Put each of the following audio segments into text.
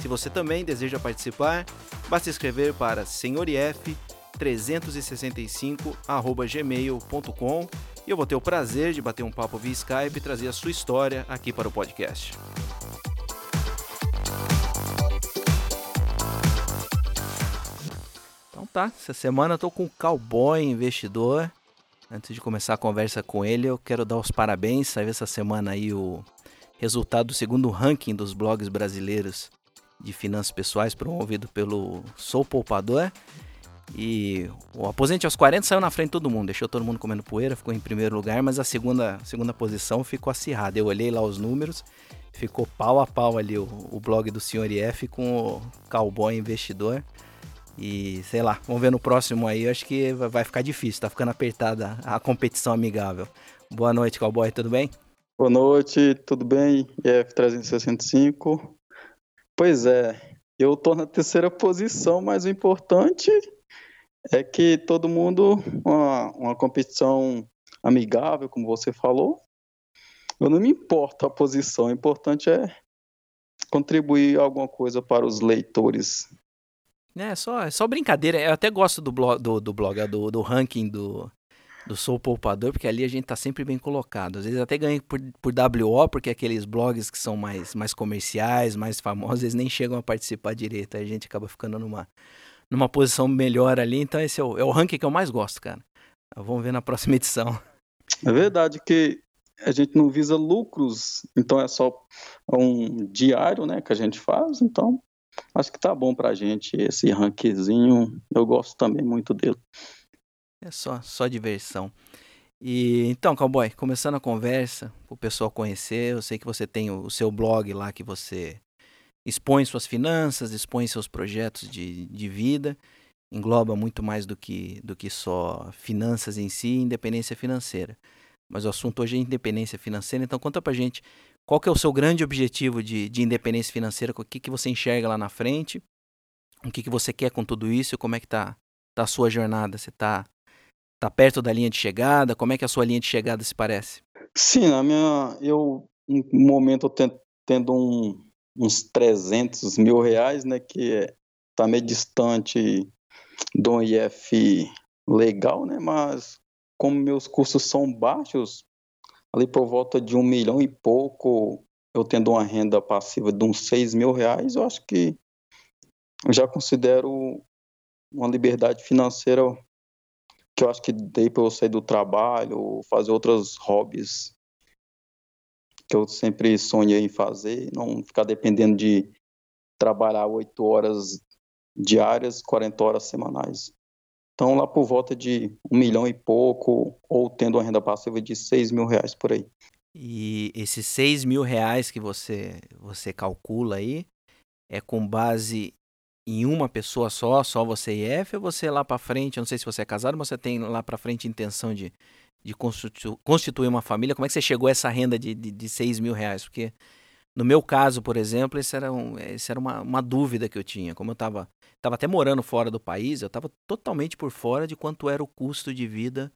Se você também deseja participar, basta escrever para senhorif365@gmail.com e eu vou ter o prazer de bater um papo via Skype e trazer a sua história aqui para o podcast. Então tá, essa semana eu tô com o Cowboy Investidor. Antes de começar a conversa com ele, eu quero dar os parabéns. Saiu essa semana aí o resultado do segundo ranking dos blogs brasileiros de finanças pessoais promovido pelo Sou Poupador. E o Aposente aos 40 saiu na frente de todo mundo, deixou todo mundo comendo poeira, ficou em primeiro lugar, mas a segunda, segunda posição ficou acirrada. Eu olhei lá os números, ficou pau a pau ali o, o blog do Sr. IF com o Cowboy Investidor. E sei lá, vamos ver no próximo aí, acho que vai ficar difícil, tá ficando apertada a competição amigável. Boa noite, Cowboy, tudo bem? Boa noite, tudo bem? IF 365. Pois é, eu tô na terceira posição, mas o importante é que todo mundo, uma, uma competição amigável, como você falou, eu não me importo a posição, o importante é contribuir alguma coisa para os leitores. É só, é só brincadeira. Eu até gosto do blog, do, do, blog, do, do ranking do, do Sou Poupador, porque ali a gente tá sempre bem colocado. Às vezes até ganha por, por WO, porque aqueles blogs que são mais, mais comerciais, mais famosos, eles nem chegam a participar direito. Aí a gente acaba ficando numa, numa posição melhor ali. Então esse é o, é o ranking que eu mais gosto, cara. Vamos ver na próxima edição. É verdade que a gente não visa lucros, então é só um diário, né, que a gente faz, então acho que tá bom pra gente esse rankzinho, eu gosto também muito dele. É só, só diversão. E então, cowboy, começando a conversa, o pessoal conhecer, eu sei que você tem o, o seu blog lá que você expõe suas finanças, expõe seus projetos de, de vida, engloba muito mais do que, do que só finanças em si, independência financeira. Mas o assunto hoje é independência financeira, então conta pra gente qual que é o seu grande objetivo de, de independência financeira, o que, que você enxerga lá na frente, o que, que você quer com tudo isso, como é que tá, tá a sua jornada, você tá, tá perto da linha de chegada, como é que a sua linha de chegada se parece? Sim, na minha, eu, no momento, eu tendo, um, uns 300 mil reais, né, que está meio distante do IF legal, né, mas como meus custos são baixos, ali por volta de um milhão e pouco, eu tendo uma renda passiva de uns 6 mil reais, eu acho que já considero uma liberdade financeira que eu acho que dei para eu sair do trabalho, fazer outros hobbies que eu sempre sonhei em fazer, não ficar dependendo de trabalhar oito horas diárias, 40 horas semanais. Então, lá por volta de um milhão e pouco, ou tendo uma renda passiva de seis mil reais por aí. E esses seis mil reais que você, você calcula aí, é com base em uma pessoa só, só você e F, ou você lá para frente, eu não sei se você é casado, mas você tem lá para frente intenção de de constitu constituir uma família, como é que você chegou a essa renda de, de, de 6 mil reais? Porque no meu caso, por exemplo, isso era, um, isso era uma, uma dúvida que eu tinha. Como eu estava tava até morando fora do país, eu estava totalmente por fora de quanto era o custo de vida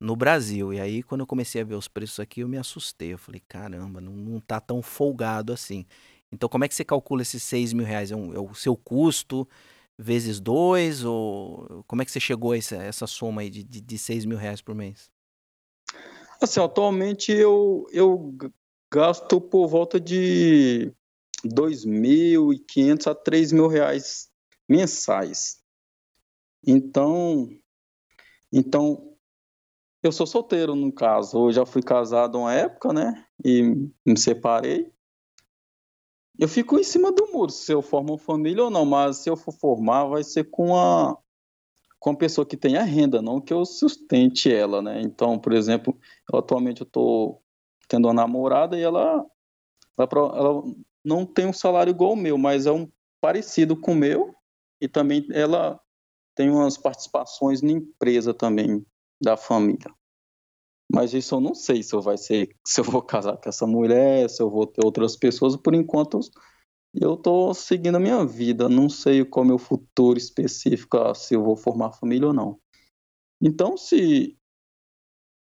no Brasil. E aí, quando eu comecei a ver os preços aqui, eu me assustei. Eu falei, caramba, não, não tá tão folgado assim. Então, como é que você calcula esses 6 mil reais? É, um, é o seu custo vezes dois? Ou como é que você chegou a essa, essa soma aí de, de, de 6 mil reais por mês? Assim, atualmente eu, eu gasto por volta de 2.500 a 3 mil reais mensais. Então, então, eu sou solteiro no caso. Eu já fui casado uma época, né? E me separei. Eu fico em cima do muro se eu formo família ou não, mas se eu for formar, vai ser com a, com a pessoa que tenha renda, não que eu sustente ela, né? Então, por exemplo, eu, atualmente eu estou tendo uma namorada e ela, ela, ela, não tem um salário igual ao meu, mas é um parecido com o meu e também ela tem umas participações na empresa também da família. Mas isso eu não sei se eu vai ser, se eu vou casar com essa mulher, se eu vou ter outras pessoas. Por enquanto, eu estou seguindo a minha vida. Não sei qual é o meu futuro específico, ah, se eu vou formar família ou não. Então, se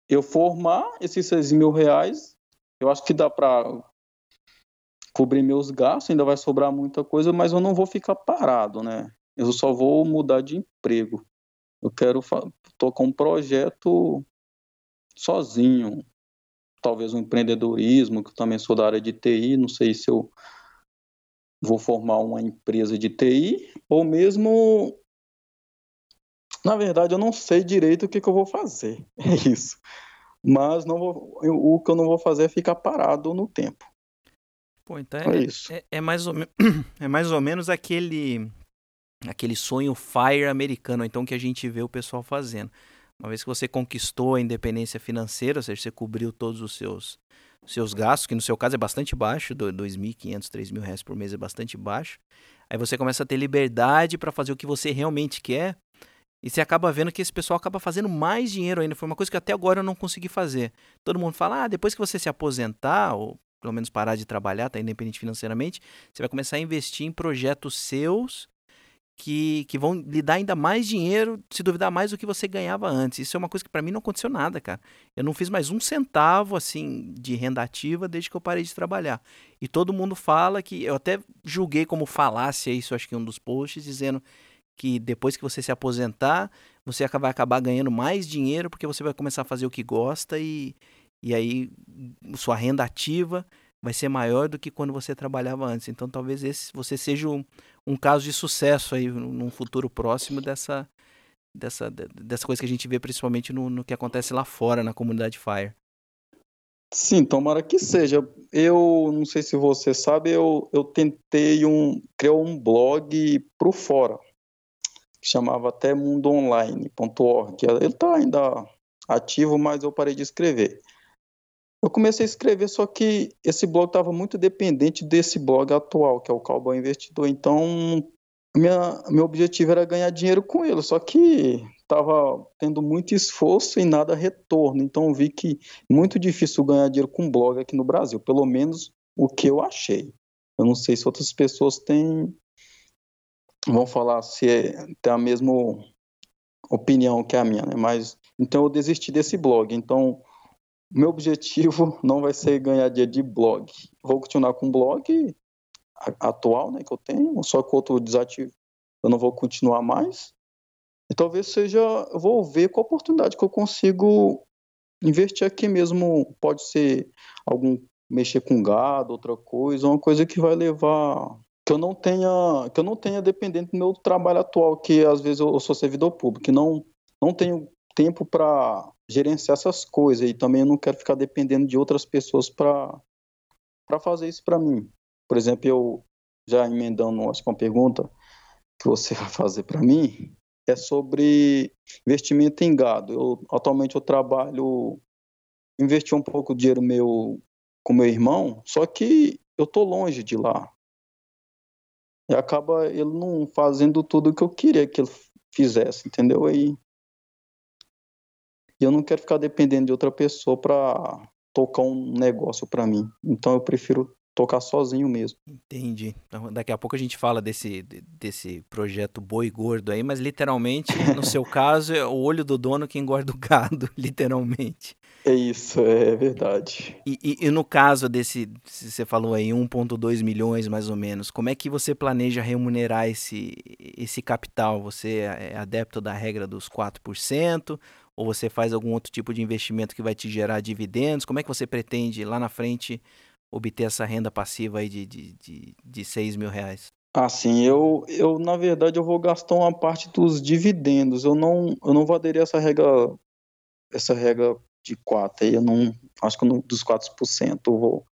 eu formar esses 6 mil reais, eu acho que dá para cobrir meus gastos, ainda vai sobrar muita coisa, mas eu não vou ficar parado, né? Eu só vou mudar de emprego. Eu quero tocar um projeto sozinho, talvez um empreendedorismo, que eu também sou da área de TI, não sei se eu vou formar uma empresa de TI ou mesmo na verdade eu não sei direito o que, que eu vou fazer. É isso. Mas não vou, o que eu não vou fazer é ficar parado no tempo. Pô, então é, é isso. É, é, mais ou, é mais ou menos aquele aquele sonho fire americano, então que a gente vê o pessoal fazendo. Uma vez que você conquistou a independência financeira, ou seja, você cobriu todos os seus seus gastos, que no seu caso é bastante baixo, R$ 2.500, R$ mil reais por mês é bastante baixo. Aí você começa a ter liberdade para fazer o que você realmente quer. E você acaba vendo que esse pessoal acaba fazendo mais dinheiro ainda. Foi uma coisa que até agora eu não consegui fazer. Todo mundo fala, ah, depois que você se aposentar, ou pelo menos parar de trabalhar, tá independente financeiramente, você vai começar a investir em projetos seus que, que vão lhe dar ainda mais dinheiro, se duvidar mais do que você ganhava antes. Isso é uma coisa que para mim não aconteceu nada, cara. Eu não fiz mais um centavo assim de renda ativa desde que eu parei de trabalhar. E todo mundo fala que eu até julguei como falácia isso, acho que um dos posts dizendo que depois que você se aposentar, você vai acabar ganhando mais dinheiro porque você vai começar a fazer o que gosta e, e aí sua renda ativa vai ser maior do que quando você trabalhava antes. Então talvez esse você seja um, um caso de sucesso aí num futuro próximo dessa dessa dessa coisa que a gente vê principalmente no, no que acontece lá fora na comunidade Fire. Sim, tomara que seja. Eu não sei se você sabe, eu, eu tentei um criar um blog pro fora que chamava até mundoonline.org. Ele está ainda ativo, mas eu parei de escrever. Eu comecei a escrever, só que esse blog estava muito dependente desse blog atual, que é o Cowboy Investidor. Então, minha, meu objetivo era ganhar dinheiro com ele, só que estava tendo muito esforço e nada retorno. Então, vi que muito difícil ganhar dinheiro com blog aqui no Brasil, pelo menos o que eu achei. Eu não sei se outras pessoas têm. vão falar se é, tem a mesma opinião que a minha, né? Mas então eu desisti desse blog. Então meu objetivo não vai ser ganhar dia de blog. Vou continuar com o blog atual, né, que eu tenho, só que outro desativo eu não vou continuar mais. E talvez seja, eu vou ver qual oportunidade que eu consigo investir aqui mesmo. Pode ser algum mexer com gado, outra coisa, uma coisa que vai levar que eu não tenha que eu não tenha dependente do meu trabalho atual, que às vezes eu, sou servidor público, que não não tenho tempo para gerenciar essas coisas e também eu não quero ficar dependendo de outras pessoas para para fazer isso para mim. Por exemplo, eu já emendando acho que uma pergunta que você vai fazer para mim é sobre investimento em gado. Eu atualmente eu trabalho investi um pouco de dinheiro meu com meu irmão, só que eu tô longe de lá. E acaba ele não fazendo tudo que eu queria que ele fizesse, entendeu? Aí e eu não quero ficar dependendo de outra pessoa para tocar um negócio para mim. Então eu prefiro tocar sozinho mesmo. Entendi. Então, daqui a pouco a gente fala desse, desse projeto boi gordo aí, mas literalmente, no seu caso, é o olho do dono que engorda o gado, literalmente. É isso, é verdade. E, e, e no caso desse, você falou aí, 1,2 milhões mais ou menos, como é que você planeja remunerar esse, esse capital? Você é adepto da regra dos 4%? Ou você faz algum outro tipo de investimento que vai te gerar dividendos? Como é que você pretende lá na frente obter essa renda passiva aí de, de, de, de 6 mil reais? Assim, eu, eu na verdade eu vou gastar uma parte dos dividendos. Eu não, eu não vou aderir a essa regra, essa regra de 4 aí, eu não, acho que não, dos 4%, eu vou,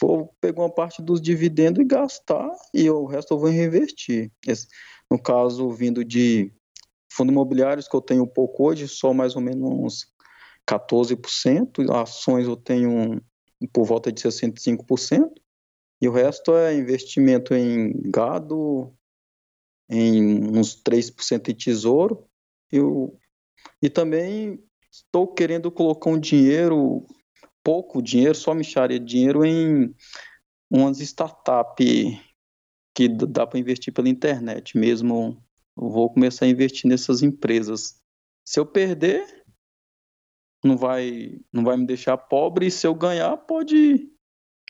vou pegar uma parte dos dividendos e gastar e o resto eu vou reinvestir. Esse, no caso, vindo de Fundos imobiliários que eu tenho pouco hoje, só mais ou menos 14%. Ações eu tenho por volta de 65%. E o resto é investimento em gado, em uns 3% de tesouro. Eu, e também estou querendo colocar um dinheiro, pouco dinheiro, só mexaria dinheiro em umas startups que dá para investir pela internet mesmo. Vou começar a investir nessas empresas. Se eu perder, não vai, não vai me deixar pobre. E se eu ganhar, pode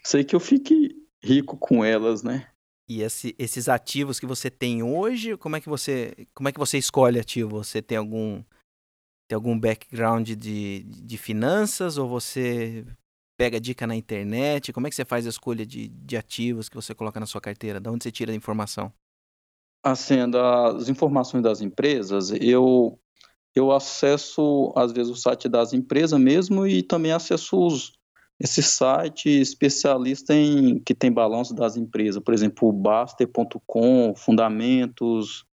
ser que eu fique rico com elas, né? E esse, esses ativos que você tem hoje, como é que você, como é que você escolhe ativo? Você tem algum tem algum background de, de finanças ou você pega dica na internet? Como é que você faz a escolha de, de ativos que você coloca na sua carteira? De onde você tira a informação? Assim, das informações das empresas, eu eu acesso às vezes o site das empresas mesmo e também acesso os, esse site especialista em que tem balanço das empresas, por exemplo, o Baster.com, Fundamentos,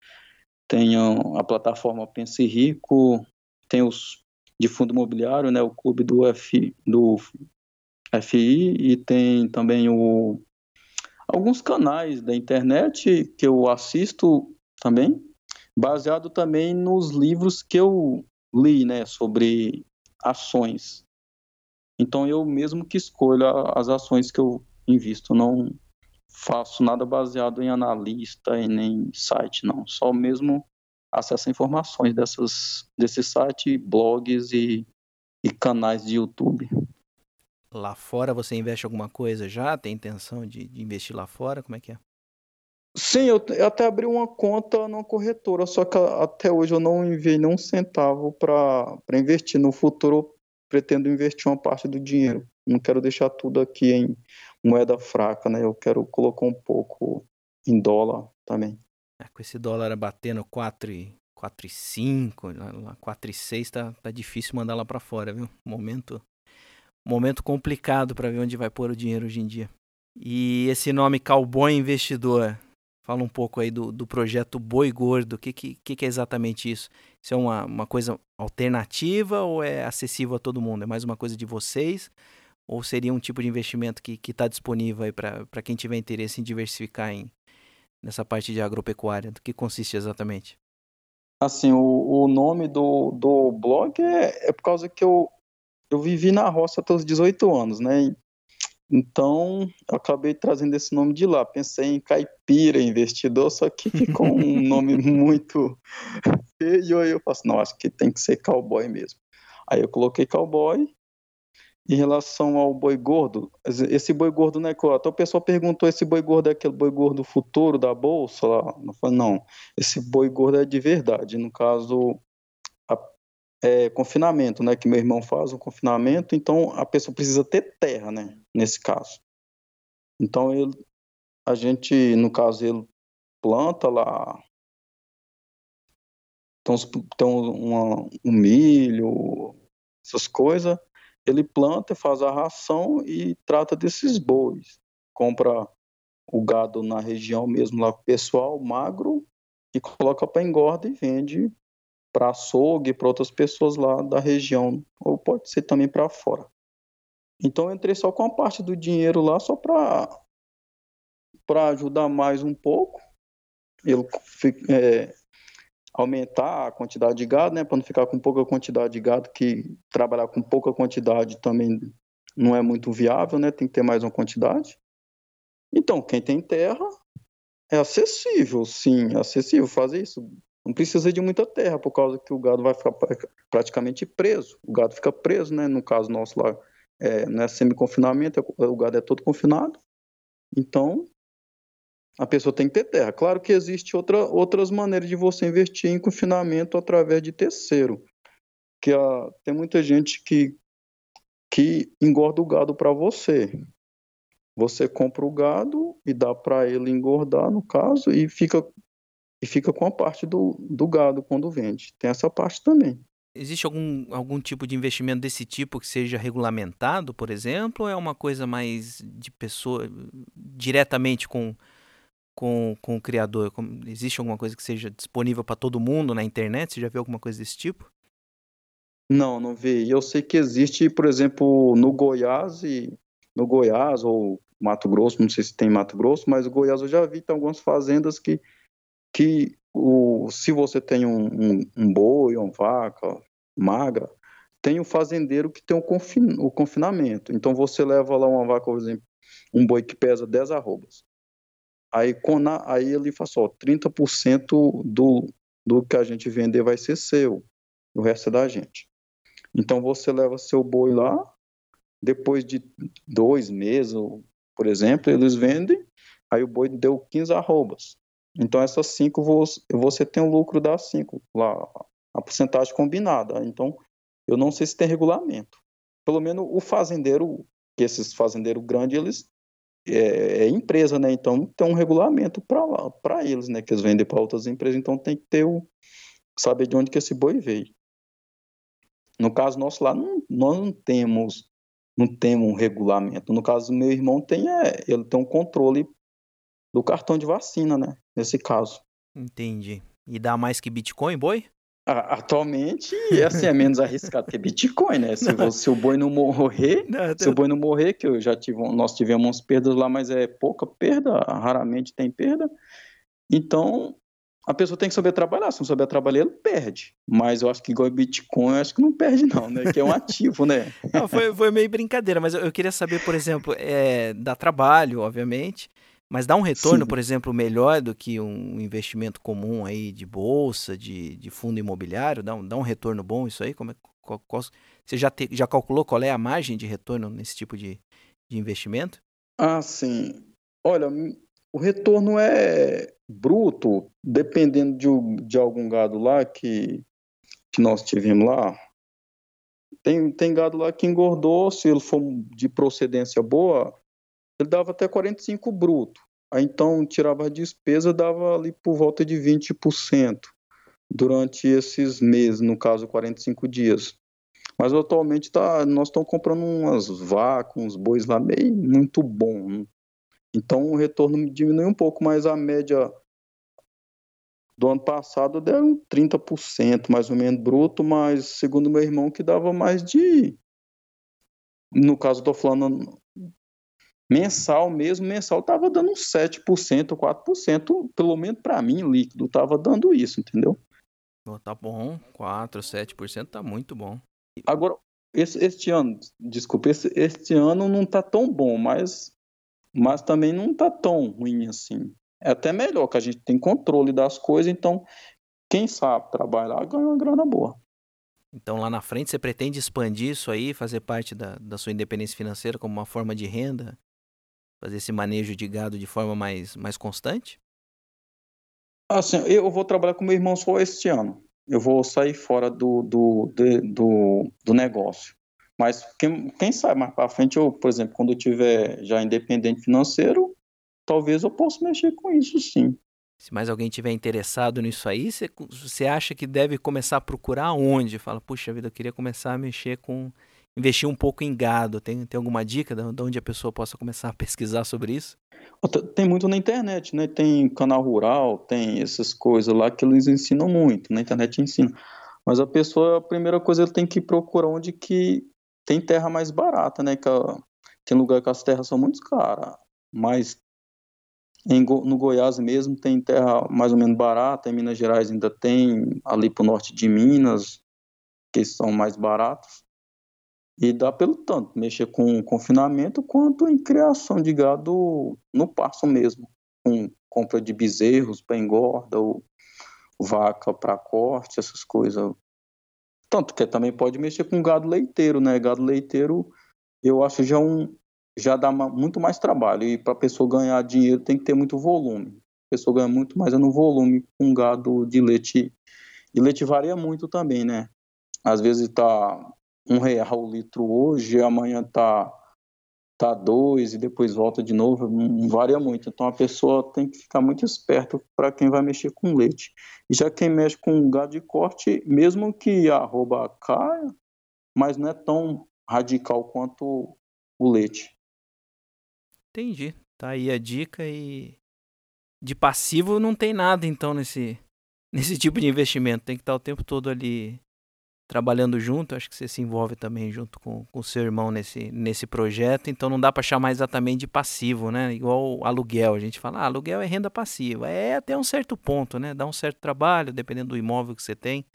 tem a plataforma Pense Rico, tem os de fundo imobiliário, né, o clube do, F, do FI e tem também o, alguns canais da internet que eu assisto também, baseado também nos livros que eu li, né, sobre ações. Então eu mesmo que escolho as ações que eu invisto, não faço nada baseado em analista e nem site, não. Só mesmo acesso a informações dessas, desse site, blogs e, e canais de YouTube. Lá fora você investe alguma coisa já? Tem intenção de, de investir lá fora? Como é que é? Sim, eu, eu, até abri uma conta numa corretora, só que até hoje eu não enviei nem um centavo para investir. No futuro eu pretendo investir uma parte do dinheiro. Não quero deixar tudo aqui em moeda fraca, né? Eu quero colocar um pouco em dólar também. É, com esse dólar batendo 4 e 4,5, 4,6 tá, tá difícil mandar lá para fora, viu? Momento momento complicado para ver onde vai pôr o dinheiro hoje em dia. E esse nome Cowboy Investidor, fala um pouco aí do, do projeto Boi Gordo. O que, que, que é exatamente isso? Isso é uma, uma coisa alternativa ou é acessível a todo mundo? É mais uma coisa de vocês? Ou seria um tipo de investimento que está disponível aí para quem tiver interesse em diversificar em, nessa parte de agropecuária? Do que consiste exatamente? Assim, o, o nome do, do blog é, é por causa que eu, eu vivi na roça até os 18 anos, né? Então, eu acabei trazendo esse nome de lá. Pensei em caipira, investidor, só que ficou um nome muito feio. Aí eu faço, não, acho que tem que ser cowboy mesmo. Aí eu coloquei cowboy. Em relação ao boi gordo, esse boi gordo não é claro. Então o pessoal perguntou: esse boi gordo é aquele boi gordo futuro da bolsa? Lá? Eu falei, não, esse boi gordo é de verdade. No caso, é, confinamento, né? Que meu irmão faz um confinamento, então a pessoa precisa ter terra, né? Nesse caso. Então ele, a gente, no caso, ele planta lá. Então, tem um milho, essas coisas. Ele planta, faz a ração e trata desses bois. Compra o gado na região mesmo lá pessoal, magro, e coloca para engorda e vende para açougue, para outras pessoas lá da região, ou pode ser também para fora. Então eu entrei só com a parte do dinheiro lá, só para para ajudar mais um pouco, ele é, aumentar a quantidade de gado, né, para não ficar com pouca quantidade de gado, que trabalhar com pouca quantidade também não é muito viável, né, tem que ter mais uma quantidade. Então, quem tem terra é acessível, sim, é acessível fazer isso não precisa de muita terra, por causa que o gado vai ficar praticamente preso. O gado fica preso, né? No caso nosso lá, é, não é semi-confinamento, é, o gado é todo confinado. Então, a pessoa tem que ter terra. Claro que existe outra, outras maneiras de você investir em confinamento através de terceiro. Que a, tem muita gente que, que engorda o gado para você. Você compra o gado e dá para ele engordar, no caso, e fica e fica com a parte do, do gado quando vende. Tem essa parte também. Existe algum, algum tipo de investimento desse tipo que seja regulamentado, por exemplo, ou é uma coisa mais de pessoa diretamente com, com, com o criador? Existe alguma coisa que seja disponível para todo mundo na internet? Você já viu alguma coisa desse tipo? Não, não vi. Eu sei que existe, por exemplo, no Goiás e no Goiás ou Mato Grosso, não sei se tem Mato Grosso, mas o Goiás eu já vi tem algumas fazendas que que o, se você tem um, um, um boi, uma vaca magra, tem o um fazendeiro que tem o, confin, o confinamento. Então você leva lá uma vaca, por exemplo, um boi que pesa 10 arrobas. Aí, na, aí ele fala só, 30% do, do que a gente vender vai ser seu, o resto é da gente. Então você leva seu boi lá, depois de dois meses, por exemplo, eles vendem, aí o boi deu 15 arrobas. Então essas cinco você tem o lucro das cinco lá, a porcentagem combinada. Então eu não sei se tem regulamento. Pelo menos o fazendeiro, que esses fazendeiros grandes, eles é, é, empresa, né? Então tem um regulamento para lá, para eles, né? Que eles vendem para outras empresas, então tem que ter o saber de onde que esse boi veio. No caso nosso lá, não, nós não temos não temos um regulamento. No caso do meu irmão tem é, ele tem um controle do cartão de vacina, né? Nesse caso. Entendi. E dá mais que Bitcoin, boi? Atualmente, assim, é menos arriscado que Bitcoin, né? Se, se o boi não morrer, não, se o boi não morrer, que eu já tive, nós tivemos perdas lá, mas é pouca perda, raramente tem perda. Então, a pessoa tem que saber trabalhar. Se não saber trabalhar, ele perde. Mas eu acho que igual Bitcoin, eu acho que não perde, não, né? Que é um ativo, né? Não, foi, foi meio brincadeira, mas eu, eu queria saber, por exemplo, é, dá trabalho, obviamente. Mas dá um retorno, Sim. por exemplo, melhor do que um investimento comum aí de bolsa, de, de fundo imobiliário? Dá um, dá um retorno bom isso aí? Como é, qual, qual, você já, te, já calculou qual é a margem de retorno nesse tipo de, de investimento? Ah, sim. Olha, o retorno é bruto, dependendo de, de algum gado lá que, que nós tivemos lá. Tem, tem gado lá que engordou, se ele for de procedência boa, ele dava até 45 bruto. Aí então tirava a despesa, dava ali por volta de 20% durante esses meses, no caso 45 dias. Mas atualmente tá, nós estamos comprando umas vacas, uns bois lá bem muito bom. Né? Então o retorno diminui um pouco, mas a média do ano passado deu 30% mais ou menos bruto, mas segundo meu irmão que dava mais de no caso estou falando Mensal mesmo, mensal estava dando uns 7%, 4%, pelo menos para mim, líquido, estava dando isso, entendeu? Oh, tá bom, 4%, 7% tá muito bom. Agora, esse, este ano, desculpa, esse, este ano não tá tão bom, mas, mas também não tá tão ruim assim. É até melhor, que a gente tem controle das coisas, então quem sabe trabalhar ganha uma grana boa. Então lá na frente você pretende expandir isso aí, fazer parte da, da sua independência financeira como uma forma de renda? Fazer esse manejo de gado de forma mais, mais constante? Assim, eu vou trabalhar com meu irmão só este ano. Eu vou sair fora do, do, de, do, do negócio. Mas quem, quem sabe mais para frente, eu, por exemplo, quando eu tiver já independente financeiro, talvez eu possa mexer com isso sim. Se mais alguém tiver interessado nisso aí, você acha que deve começar a procurar onde? Fala, puxa vida, eu queria começar a mexer com investir um pouco em gado? Tem, tem alguma dica de onde a pessoa possa começar a pesquisar sobre isso? Tem muito na internet, né? Tem canal rural, tem essas coisas lá que eles ensinam muito, na internet ensina. Mas a pessoa, a primeira coisa, ele tem que procurar onde que tem terra mais barata, né? Que tem lugar que as terras são muito caras, mas em, no Goiás mesmo tem terra mais ou menos barata, em Minas Gerais ainda tem, ali para o norte de Minas, que são mais baratos. E dá pelo tanto, mexer com confinamento quanto em criação de gado no passo mesmo, com compra de bezerros para engorda, ou vaca para corte, essas coisas. Tanto que também pode mexer com gado leiteiro, né? Gado leiteiro, eu acho já um já dá muito mais trabalho e para a pessoa ganhar dinheiro tem que ter muito volume. A pessoa ganha muito mais é no volume com gado de leite. E leite varia muito também, né? Às vezes está um real o litro hoje, amanhã tá tá dois e depois volta de novo, não varia muito. Então a pessoa tem que ficar muito esperto para quem vai mexer com leite. E já quem mexe com gado de corte, mesmo que a arroba caia, mas não é tão radical quanto o leite. Entendi. Tá aí a dica e de passivo não tem nada então nesse nesse tipo de investimento, tem que estar o tempo todo ali trabalhando junto, acho que você se envolve também junto com o seu irmão nesse, nesse projeto, então não dá para chamar exatamente de passivo, né? Igual aluguel, a gente fala, ah, aluguel é renda passiva. É até um certo ponto, né? Dá um certo trabalho, dependendo do imóvel que você tem.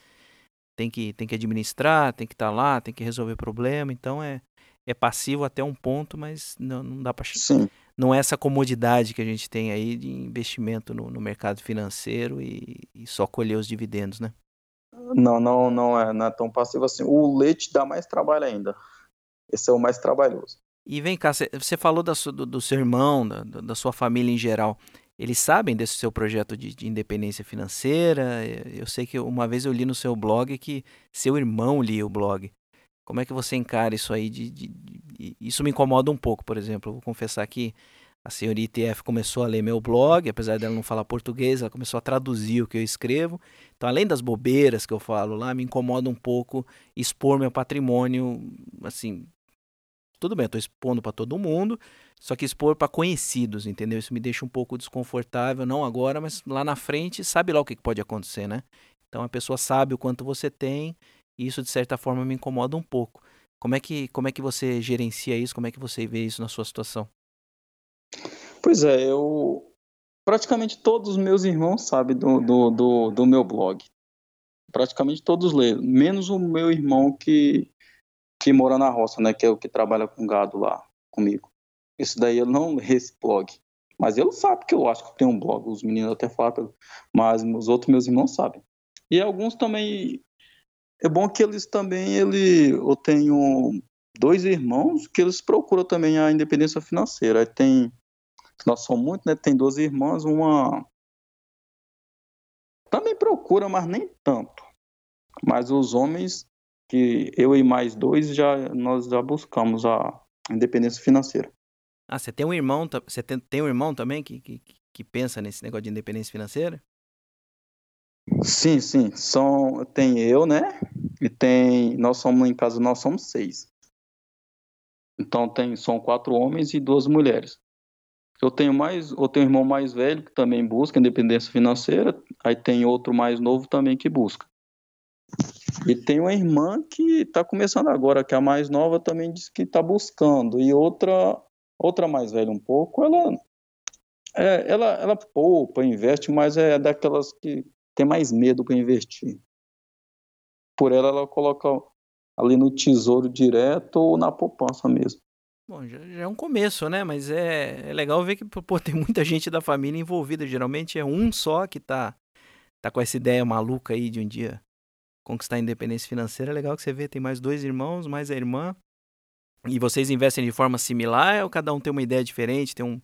Tem que, tem que administrar, tem que estar tá lá, tem que resolver problema, então é, é passivo até um ponto, mas não, não dá para não é essa comodidade que a gente tem aí de investimento no, no mercado financeiro e, e só colher os dividendos, né? Não, não, não é, não é tão passivo assim. O leite dá mais trabalho ainda. Esse é o mais trabalhoso. E vem cá, você falou da, do, do, seu irmão, da, da, sua família em geral. Eles sabem desse seu projeto de, de, independência financeira? Eu sei que uma vez eu li no seu blog que seu irmão lia o blog. Como é que você encara isso aí? De, de, isso me incomoda um pouco, por exemplo. Eu vou confessar que a senhorita IF começou a ler meu blog, apesar dela não falar português, ela começou a traduzir o que eu escrevo. Então, além das bobeiras que eu falo lá, me incomoda um pouco expor meu patrimônio, assim, tudo bem, eu expondo para todo mundo, só que expor para conhecidos, entendeu? Isso me deixa um pouco desconfortável, não agora, mas lá na frente, sabe lá o que pode acontecer, né? Então a pessoa sabe o quanto você tem, e isso de certa forma me incomoda um pouco. Como é que como é que você gerencia isso? Como é que você vê isso na sua situação? Pois é, eu. Praticamente todos os meus irmãos sabem do, do, do, do meu blog. Praticamente todos leem, menos o meu irmão que, que mora na roça, né? Que é o que trabalha com gado lá comigo. Isso daí eu não lê esse blog. Mas ele sabe que eu acho que tem um blog. Os meninos até falam, mas os outros meus irmãos sabem. E alguns também. É bom que eles também. Ele, eu tenho dois irmãos que eles procuram também a independência financeira. Aí tem nós somos muito, né? Tem duas irmãs, uma também procura, mas nem tanto. Mas os homens que eu e mais dois já nós já buscamos a independência financeira. Ah, você tem um irmão, você tem, tem um irmão também que, que, que pensa nesse negócio de independência financeira? Sim, sim. São, tem eu, né? E tem. Nós somos em casa, nós somos seis. Então tem, são quatro homens e duas mulheres. Eu tenho mais, eu tenho um irmão mais velho que também busca independência financeira, aí tem outro mais novo também que busca. E tem uma irmã que está começando agora, que é a mais nova também diz que está buscando, e outra, outra mais velha um pouco, ela, é, ela, ela poupa, investe, mas é daquelas que tem mais medo para investir. Por ela, ela coloca ali no tesouro direto ou na poupança mesmo. Bom, já, já, é um começo, né? Mas é, é legal ver que pô, tem muita gente da família envolvida. Geralmente é um só que tá, tá com essa ideia maluca aí de um dia conquistar a independência financeira. É legal que você vê, tem mais dois irmãos, mais a irmã. E vocês investem de forma similar ou cada um tem uma ideia diferente, tem um,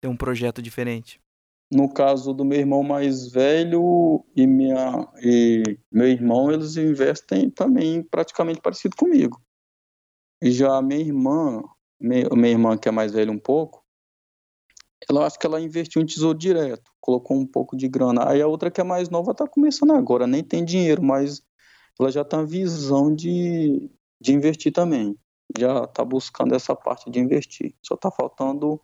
tem um projeto diferente? No caso do meu irmão mais velho e, minha, e meu irmão, eles investem também praticamente parecido comigo. E já a minha irmã, minha, minha irmã, que é mais velha um pouco, ela acho que ela investiu em tesouro direto, colocou um pouco de grana. Aí a outra que é mais nova está começando agora, nem tem dinheiro, mas ela já tem a visão de, de investir também. Já está buscando essa parte de investir. Só está faltando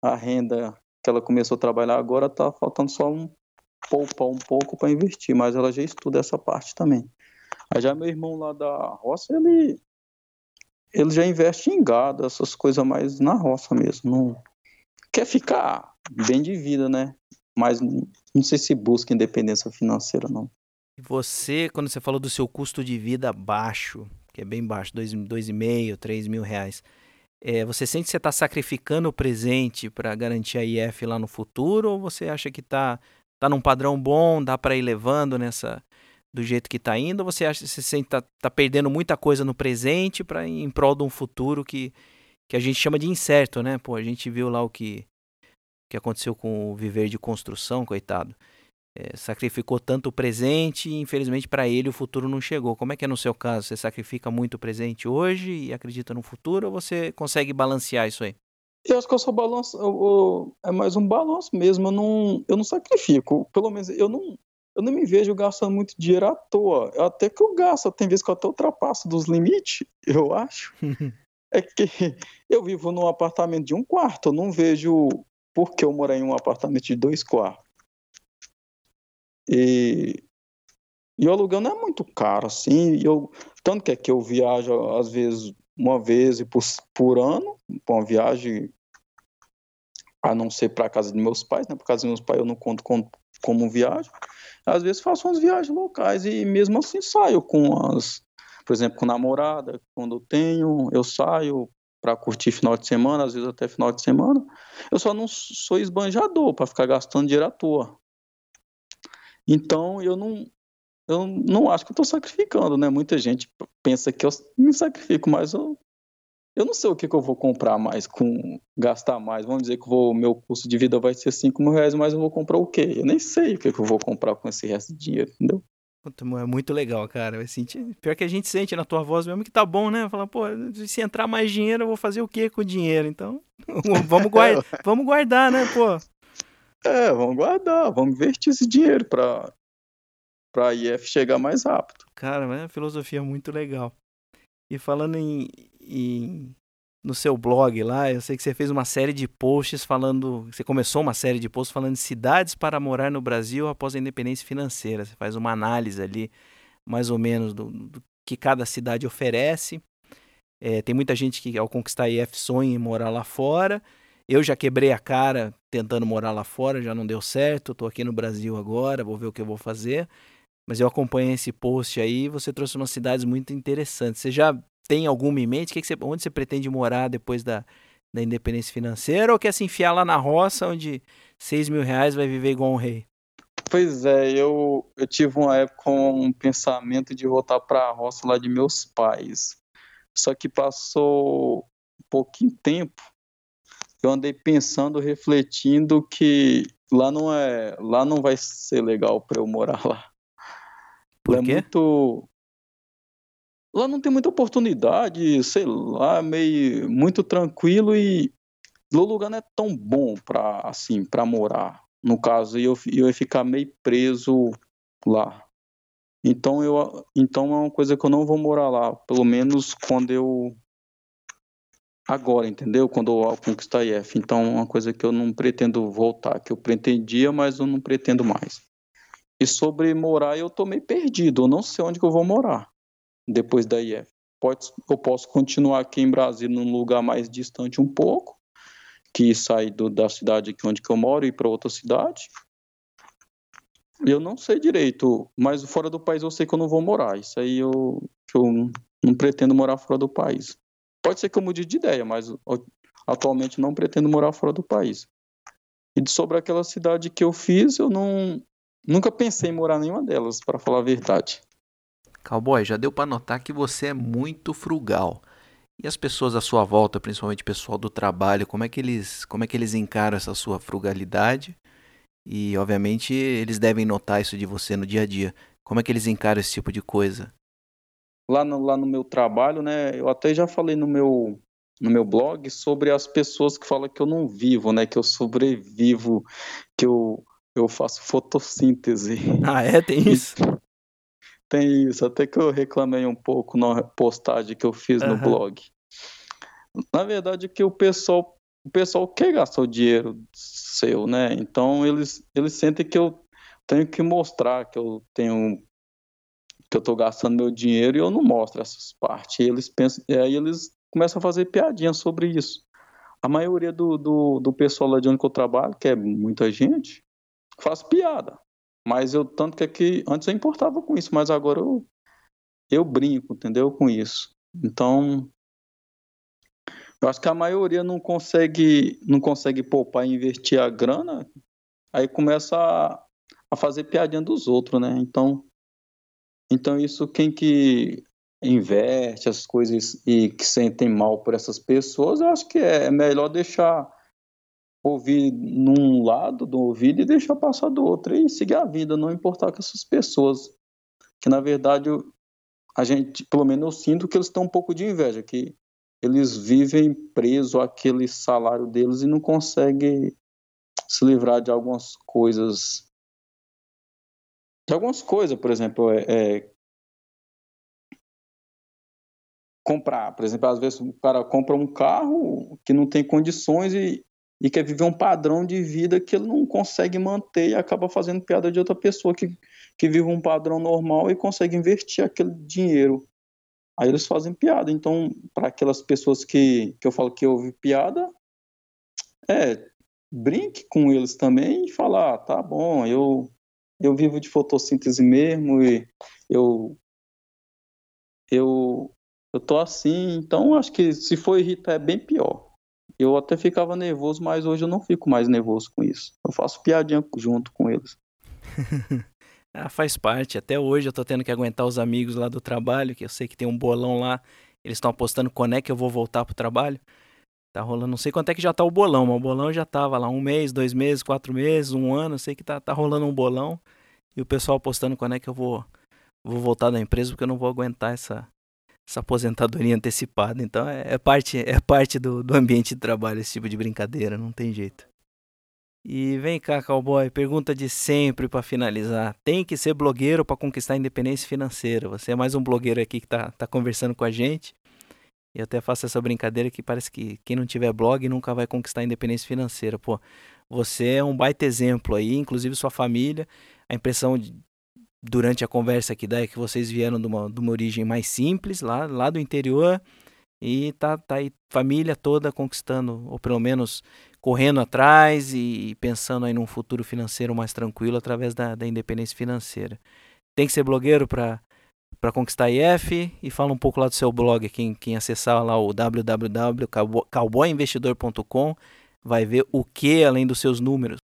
a renda que ela começou a trabalhar agora, está faltando só um poupar um pouco para investir, mas ela já estuda essa parte também. Aí já meu irmão lá da roça, ele ele já investe em gado, essas coisas mais na roça mesmo. Não quer ficar bem de vida, né? Mas não sei se busca independência financeira, não. Você, quando você falou do seu custo de vida baixo, que é bem baixo, dois, dois e meio, três mil reais, é, você sente que você está sacrificando o presente para garantir a IF lá no futuro ou você acha que está tá num padrão bom, dá para ir levando nessa do jeito que está indo, ou você acha que você sente tá, tá perdendo muita coisa no presente para em prol de um futuro que, que a gente chama de incerto, né? Pô, a gente viu lá o que, que aconteceu com o viver de construção, coitado. É, sacrificou tanto o presente e infelizmente para ele o futuro não chegou. Como é que é no seu caso? Você sacrifica muito o presente hoje e acredita no futuro ou você consegue balancear isso aí? Eu acho que eu sou balanço, eu, eu, é mais um balanço mesmo. Eu não, eu não sacrifico. Pelo menos eu não, eu não me vejo gastando muito dinheiro à toa. Até que eu gasto, tem vezes que eu até ultrapasso dos limites, eu acho. é que eu vivo num apartamento de um quarto, eu não vejo por que eu morar em um apartamento de dois quartos. E E o aluguel não é muito caro, assim. Eu, tanto que é que eu viajo, às vezes, uma vez por, por ano, uma viagem, a não ser para a casa de meus pais, né? Para casa dos meus pais eu não conto como, como viagem. Às vezes faço umas viagens locais e mesmo assim saio com as, por exemplo, com namorada, quando tenho, eu saio para curtir final de semana, às vezes até final de semana. Eu só não sou esbanjador para ficar gastando dinheiro à toa. Então eu não eu não acho que eu estou sacrificando, né? Muita gente pensa que eu me sacrifico, mas eu eu não sei o que, que eu vou comprar mais com gastar mais. Vamos dizer que o meu custo de vida vai ser 5 mil reais, mas eu vou comprar o quê? Eu nem sei o que, que eu vou comprar com esse resto de dinheiro, entendeu? É muito legal, cara. Vai sentir... Pior que a gente sente na tua voz mesmo que tá bom, né? Falar, pô, se entrar mais dinheiro, eu vou fazer o quê com o dinheiro? Então, vamos, guarda... vamos guardar, né, pô? É, vamos guardar, vamos investir esse dinheiro pra, pra IF chegar mais rápido. Cara, é uma filosofia muito legal. E falando em, em, no seu blog lá, eu sei que você fez uma série de posts falando, você começou uma série de posts falando de cidades para morar no Brasil após a independência financeira. Você faz uma análise ali, mais ou menos, do, do que cada cidade oferece. É, tem muita gente que ao conquistar a IF sonha em morar lá fora. Eu já quebrei a cara tentando morar lá fora, já não deu certo. Estou aqui no Brasil agora, vou ver o que eu vou fazer. Mas eu acompanhei esse post aí, você trouxe umas cidades muito interessantes. Você já tem alguma em mente? Que que você, onde você pretende morar depois da, da independência financeira? Ou quer se enfiar lá na roça, onde 6 mil reais vai viver igual um rei? Pois é, eu, eu tive uma época com um pensamento de voltar para a roça lá de meus pais. Só que passou um pouquinho tempo, eu andei pensando, refletindo que lá não é, lá não vai ser legal para eu morar lá. Por é quê? muito. Lá não tem muita oportunidade, sei lá, meio muito tranquilo e o lugar não é tão bom para assim, para morar. No caso, eu, eu ia ficar meio preso lá. Então eu então é uma coisa que eu não vou morar lá, pelo menos quando eu agora, entendeu? Quando eu conquistar IF. Então é uma coisa que eu não pretendo voltar, que eu pretendia, mas eu não pretendo mais. E sobre morar, eu tô meio perdido. Eu não sei onde que eu vou morar depois da IF. Pode, eu posso continuar aqui em Brasília, num lugar mais distante um pouco, que sair do, da cidade aqui onde eu moro e para outra cidade. Eu não sei direito, mas fora do país eu sei que eu não vou morar. Isso aí eu, eu não pretendo morar fora do país. Pode ser que eu mude de ideia, mas atualmente não pretendo morar fora do país. E sobre aquela cidade que eu fiz, eu não, Nunca pensei em morar em nenhuma delas, para falar a verdade. Cowboy, já deu para notar que você é muito frugal. E as pessoas à sua volta, principalmente o pessoal do trabalho, como é que eles, como é que eles encaram essa sua frugalidade? E obviamente eles devem notar isso de você no dia a dia. Como é que eles encaram esse tipo de coisa? Lá no, lá no meu trabalho, né, eu até já falei no meu no meu blog sobre as pessoas que falam que eu não vivo, né, que eu sobrevivo, que eu eu faço fotossíntese. Ah, é? Tem isso? Tem isso, até que eu reclamei um pouco na postagem que eu fiz uhum. no blog. Na verdade, que o pessoal, o pessoal quer gastar o dinheiro seu, né? Então eles, eles sentem que eu tenho que mostrar que eu tenho que eu tô gastando meu dinheiro e eu não mostro essas partes. E eles pensam, e aí eles começam a fazer piadinha sobre isso. A maioria do, do, do pessoal lá de onde eu trabalho, que é muita gente, faço piada. Mas eu, tanto que aqui, antes eu importava com isso, mas agora eu, eu brinco, entendeu? Com isso. Então, eu acho que a maioria não consegue, não consegue poupar e investir a grana, aí começa a, a fazer piadinha dos outros, né? Então, então isso quem que investe as coisas e que sentem mal por essas pessoas, eu acho que é melhor deixar ouvir num lado do ouvido e deixar passar do outro e seguir a vida, não importar com essas pessoas. Que na verdade a gente, pelo menos eu sinto que eles têm um pouco de inveja, que eles vivem presos àquele salário deles e não conseguem se livrar de algumas coisas. De algumas coisas, por exemplo, é, é comprar. Por exemplo, às vezes o cara compra um carro que não tem condições e e quer viver um padrão de vida que ele não consegue manter e acaba fazendo piada de outra pessoa que, que vivem um padrão normal e conseguem investir aquele dinheiro. Aí eles fazem piada. Então, para aquelas pessoas que, que eu falo que ouve piada, é, brinque com eles também e falar, ah, tá bom, eu, eu vivo de fotossíntese mesmo e eu eu eu tô assim, então acho que se for irritar é bem pior. Eu até ficava nervoso, mas hoje eu não fico mais nervoso com isso. Eu faço piadinha junto com eles. ah, faz parte. Até hoje eu tô tendo que aguentar os amigos lá do trabalho, que eu sei que tem um bolão lá. Eles estão apostando quando é que eu vou voltar pro trabalho. Tá rolando, não sei quanto é que já tá o bolão, mas o bolão já tava lá um mês, dois meses, quatro meses, um ano. Eu sei que tá, tá rolando um bolão. E o pessoal apostando quando é que eu vou, vou voltar da empresa, porque eu não vou aguentar essa, essa aposentadoria antecipada. Então é, é parte, é parte do, do ambiente de trabalho esse tipo de brincadeira, não tem jeito. E vem cá, cowboy, pergunta de sempre para finalizar. Tem que ser blogueiro para conquistar a independência financeira? Você é mais um blogueiro aqui que tá, tá conversando com a gente. E até faço essa brincadeira que parece que quem não tiver blog nunca vai conquistar a independência financeira. Pô, você é um baita exemplo aí, inclusive sua família. A impressão durante a conversa que dá é que vocês vieram de uma, de uma origem mais simples, lá, lá do interior, e tá, tá aí família toda conquistando, ou pelo menos correndo atrás e pensando aí num futuro financeiro mais tranquilo através da, da independência financeira. Tem que ser blogueiro para para conquistar IF e fala um pouco lá do seu blog, quem, quem acessar lá o www.cowboyinvestidor.com vai ver o que além dos seus números.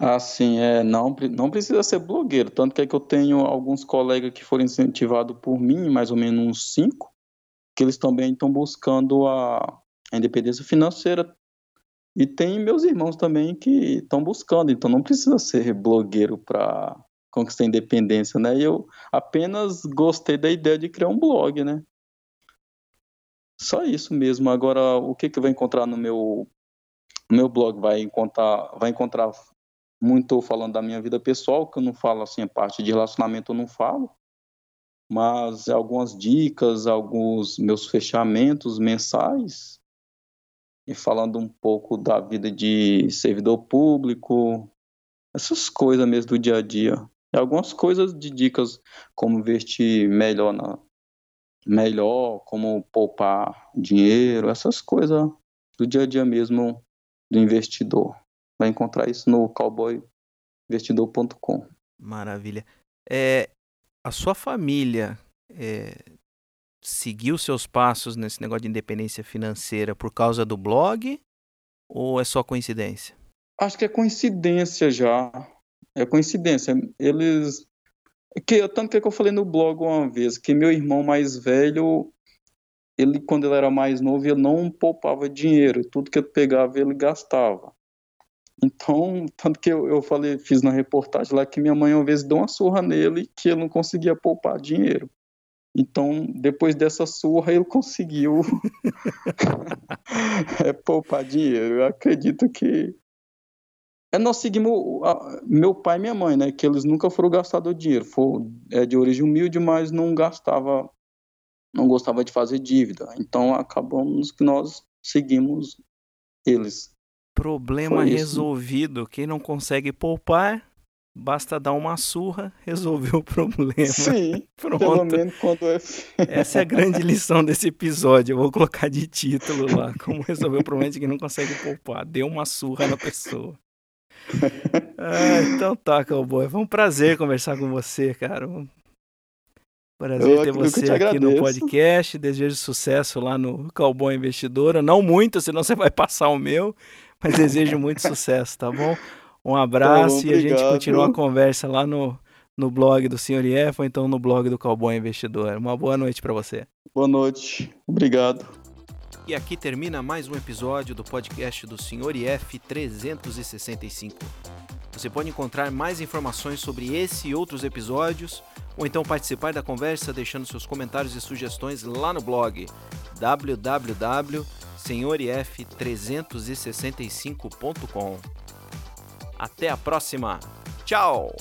Ah, sim, é, não, não precisa ser blogueiro, tanto que, é que eu tenho alguns colegas que foram incentivados por mim, mais ou menos uns cinco, que eles também estão buscando a, a independência financeira, e tem meus irmãos também que estão buscando, então não precisa ser blogueiro para conquistar a independência, né? Eu apenas gostei da ideia de criar um blog, né? Só isso mesmo. Agora, o que que vai encontrar no meu no meu blog? Vai encontrar, vai encontrar muito falando da minha vida pessoal, que eu não falo assim, a parte de relacionamento eu não falo, mas algumas dicas, alguns meus fechamentos mensais, e falando um pouco da vida de servidor público, essas coisas mesmo do dia a dia. E algumas coisas de dicas como investir melhor na melhor, como poupar dinheiro, essas coisas do dia a dia mesmo do investidor. Vai encontrar isso no cowboyinvestidor.com. Maravilha. É, a sua família é, seguiu seus passos nesse negócio de independência financeira por causa do blog ou é só coincidência? Acho que é coincidência já. É coincidência. Eles. Que, tanto que, que eu falei no blog uma vez, que meu irmão mais velho, ele, quando ele era mais novo, ele não poupava dinheiro. Tudo que ele pegava, ele gastava. Então, tanto que eu, eu falei, fiz na reportagem lá que minha mãe uma vez deu uma surra nele que ele não conseguia poupar dinheiro. Então, depois dessa surra, ele conseguiu é, poupar dinheiro. Eu acredito que é, nós seguimos a, meu pai e minha mãe, né? Que eles nunca foram gastador de dinheiro. For, é de origem humilde, mas não gastava, não gostava de fazer dívida. Então acabamos que nós seguimos eles. Problema resolvido. Quem não consegue poupar, basta dar uma surra, resolveu o problema. Sim, Pronto. pelo menos quando é... Essa é a grande lição desse episódio. Eu vou colocar de título lá, como resolver o problema de quem não consegue poupar. Deu uma surra na pessoa ah, então tá, cowboy. Foi um prazer conversar com você, cara. Um prazer eu, ter você aqui no podcast. Desejo sucesso lá no Cowboy Investidora. Não muito, senão você vai passar o meu. Mas desejo muito sucesso, tá bom? Um abraço tá bom, e a gente continua a conversa lá no, no blog do Sr. IF ou então no blog do Cowboy Investidor. Uma boa noite para você. Boa noite. Obrigado. E aqui termina mais um episódio do podcast do Sr. IF 365. Você pode encontrar mais informações sobre esse e outros episódios, ou então participar da conversa deixando seus comentários e sugestões lá no blog www.senhorif365.com. Até a próxima! Tchau!